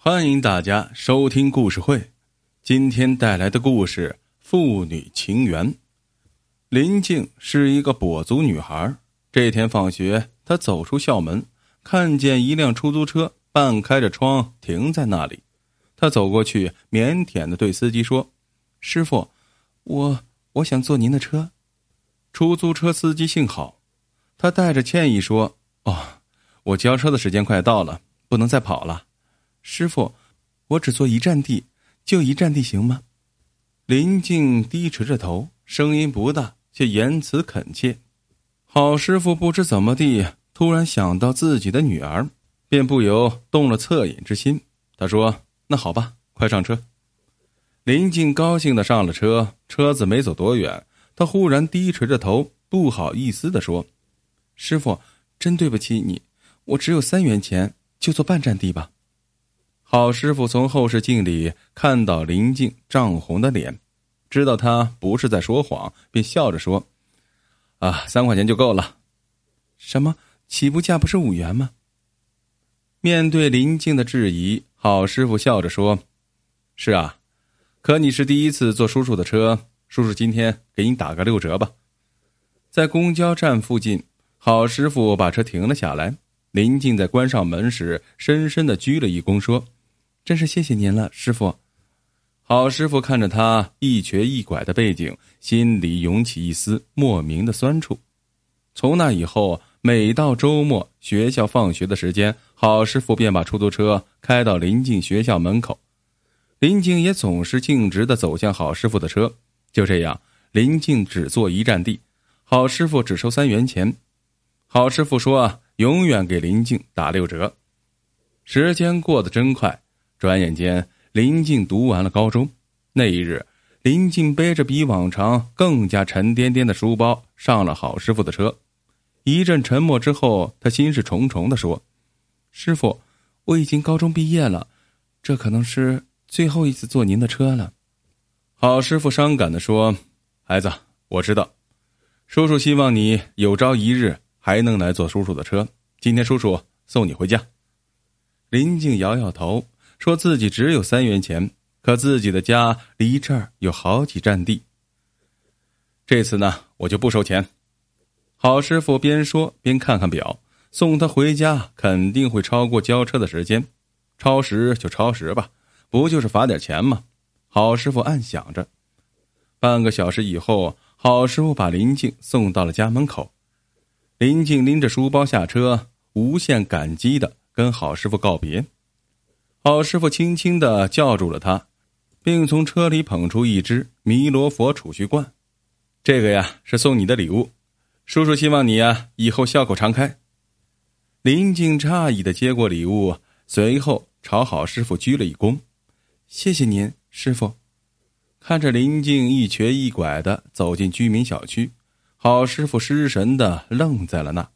欢迎大家收听故事会。今天带来的故事《父女情缘》。林静是一个跛足女孩。这天放学，她走出校门，看见一辆出租车半开着窗停在那里。她走过去，腼腆的对司机说：“师傅，我我想坐您的车。”出租车司机姓郝，他带着歉意说：“哦，我交车的时间快到了，不能再跑了。”师傅，我只坐一站地，就一站地行吗？林静低垂着头，声音不大，却言辞恳切。好师傅不知怎么地，突然想到自己的女儿，便不由动了恻隐之心。他说：“那好吧，快上车。”林静高兴的上了车。车子没走多远，他忽然低垂着头，不好意思的说：“师傅，真对不起你，我只有三元钱，就坐半站地吧。”郝师傅从后视镜里看到林静涨红的脸，知道他不是在说谎，便笑着说：“啊，三块钱就够了。”“什么？起步价不是五元吗？”面对林静的质疑，郝师傅笑着说：“是啊，可你是第一次坐叔叔的车，叔叔今天给你打个六折吧。”在公交站附近，郝师傅把车停了下来。林静在关上门时，深深的鞠了一躬，说。真是谢谢您了，师傅。郝师傅看着他一瘸一拐的背景，心里涌起一丝莫名的酸楚。从那以后，每到周末学校放学的时间，郝师傅便把出租车开到临近学校门口，林静也总是径直的走向郝师傅的车。就这样，林静只坐一站地，郝师傅只收三元钱。郝师傅说，永远给林静打六折。时间过得真快。转眼间，林静读完了高中。那一日，林静背着比往常更加沉甸甸的书包上了郝师傅的车。一阵沉默之后，他心事重重的说：“师傅，我已经高中毕业了，这可能是最后一次坐您的车了。”郝师傅伤感的说：“孩子，我知道，叔叔希望你有朝一日还能来坐叔叔的车。今天叔叔送你回家。”林静摇摇头。说自己只有三元钱，可自己的家离这儿有好几站地。这次呢，我就不收钱。郝师傅边说边看看表，送他回家肯定会超过交车的时间，超时就超时吧，不就是罚点钱吗？郝师傅暗想着。半个小时以后，郝师傅把林静送到了家门口。林静拎着书包下车，无限感激的跟郝师傅告别。郝师傅轻轻的叫住了他，并从车里捧出一只弥罗佛储蓄罐，这个呀是送你的礼物，叔叔希望你呀以后笑口常开。林静诧异的接过礼物，随后朝郝师傅鞠了一躬，谢谢您，师傅。看着林静一瘸一拐的走进居民小区，郝师傅失神的愣在了那。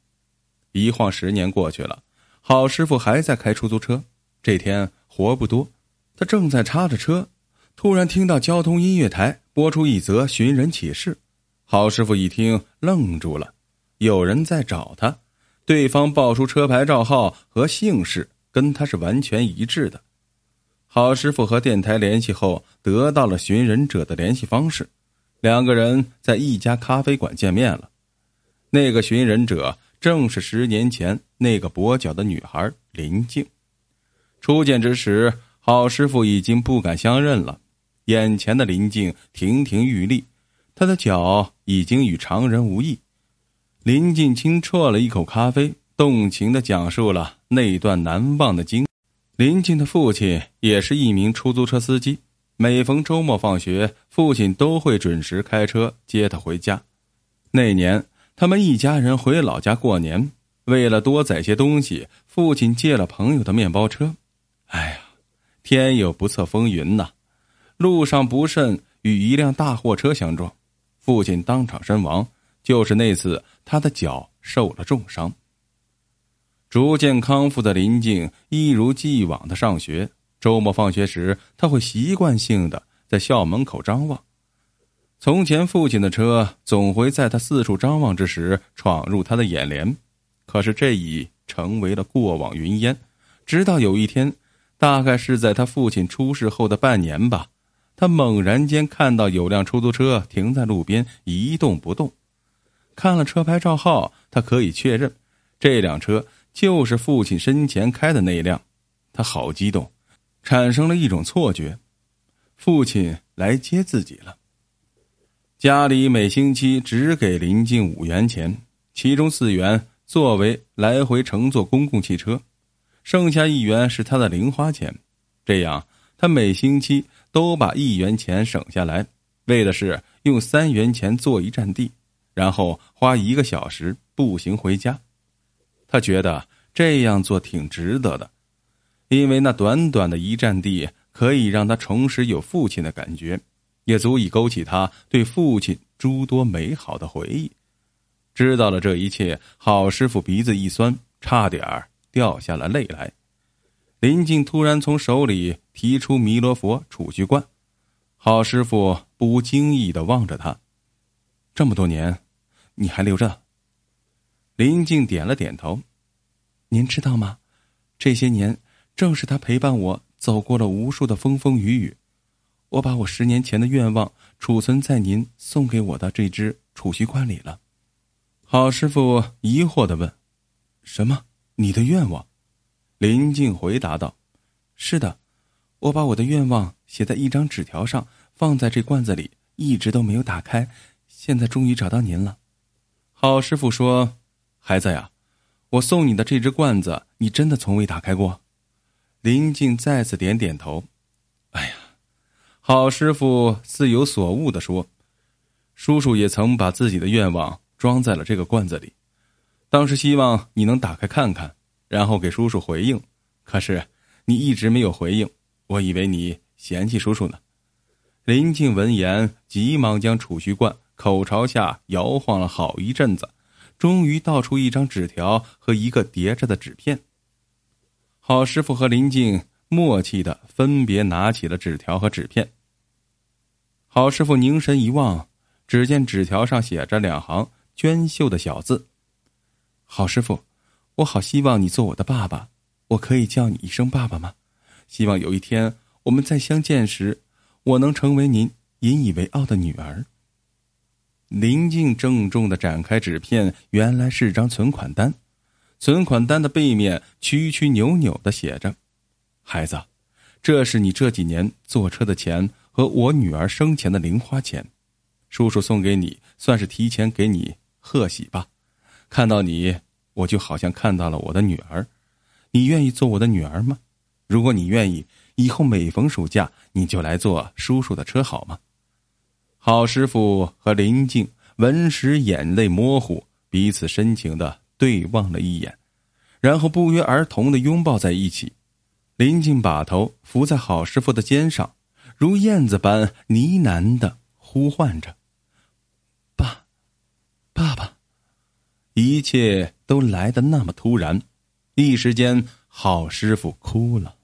一晃十年过去了，郝师傅还在开出租车。这天。活不多，他正在插着车，突然听到交通音乐台播出一则寻人启事。郝师傅一听愣住了，有人在找他，对方报出车牌照号和姓氏，跟他是完全一致的。郝师傅和电台联系后，得到了寻人者的联系方式，两个人在一家咖啡馆见面了。那个寻人者正是十年前那个跛脚的女孩林静。初见之时，郝师傅已经不敢相认了。眼前的林静亭亭玉立，她的脚已经与常人无异。林静清啜了一口咖啡，动情的讲述了那段难忘的经。林静的父亲也是一名出租车司机，每逢周末放学，父亲都会准时开车接他回家。那年，他们一家人回老家过年，为了多载些东西，父亲借了朋友的面包车。哎呀，天有不测风云呐！路上不慎与一辆大货车相撞，父亲当场身亡。就是那次，他的脚受了重伤。逐渐康复的林静一如既往的上学。周末放学时，他会习惯性的在校门口张望。从前，父亲的车总会在他四处张望之时闯入他的眼帘，可是这已成为了过往云烟。直到有一天。大概是在他父亲出事后的半年吧。他猛然间看到有辆出租车停在路边一动不动，看了车牌照号，他可以确认，这辆车就是父亲生前开的那辆。他好激动，产生了一种错觉，父亲来接自己了。家里每星期只给林静五元钱，其中四元作为来回乘坐公共汽车，剩下一元是他的零花钱。这样，他每星期都把一元钱省下来，为的是用三元钱坐一站地，然后花一个小时步行回家。他觉得这样做挺值得的，因为那短短的一站地可以让他重拾有父亲的感觉。也足以勾起他对父亲诸多美好的回忆。知道了这一切，郝师傅鼻子一酸，差点儿掉下了泪来。林静突然从手里提出弥勒佛储蓄罐，郝师傅不经意的望着他：“这么多年，你还留着？”林静点了点头：“您知道吗？这些年，正是他陪伴我走过了无数的风风雨雨。”我把我十年前的愿望储存在您送给我的这只储蓄罐里了。郝师傅疑惑的问：“什么？你的愿望？”林静回答道：“是的，我把我的愿望写在一张纸条上，放在这罐子里，一直都没有打开。现在终于找到您了。”郝师傅说：“孩子呀，我送你的这只罐子，你真的从未打开过？”林静再次点点头。哎呀。郝师傅似有所悟的说：“叔叔也曾把自己的愿望装在了这个罐子里，当时希望你能打开看看，然后给叔叔回应。可是你一直没有回应，我以为你嫌弃叔叔呢。”林静闻言，急忙将储蓄罐口朝下摇晃了好一阵子，终于倒出一张纸条和一个叠着的纸片。郝师傅和林静。默契的分别拿起了纸条和纸片。郝师傅凝神一望，只见纸条上写着两行娟秀的小字：“郝师傅，我好希望你做我的爸爸，我可以叫你一声爸爸吗？希望有一天我们再相见时，我能成为您引以为傲的女儿。”林静郑重的展开纸片，原来是张存款单，存款单的背面曲曲扭扭的写着。孩子，这是你这几年坐车的钱和我女儿生前的零花钱，叔叔送给你，算是提前给你贺喜吧。看到你，我就好像看到了我的女儿。你愿意做我的女儿吗？如果你愿意，以后每逢暑假你就来坐叔叔的车好吗？郝师傅和林静闻时眼泪模糊，彼此深情的对望了一眼，然后不约而同的拥抱在一起。林静把头伏在郝师傅的肩上，如燕子般呢喃的呼唤着：“爸，爸爸。”一切都来得那么突然，一时间，郝师傅哭了。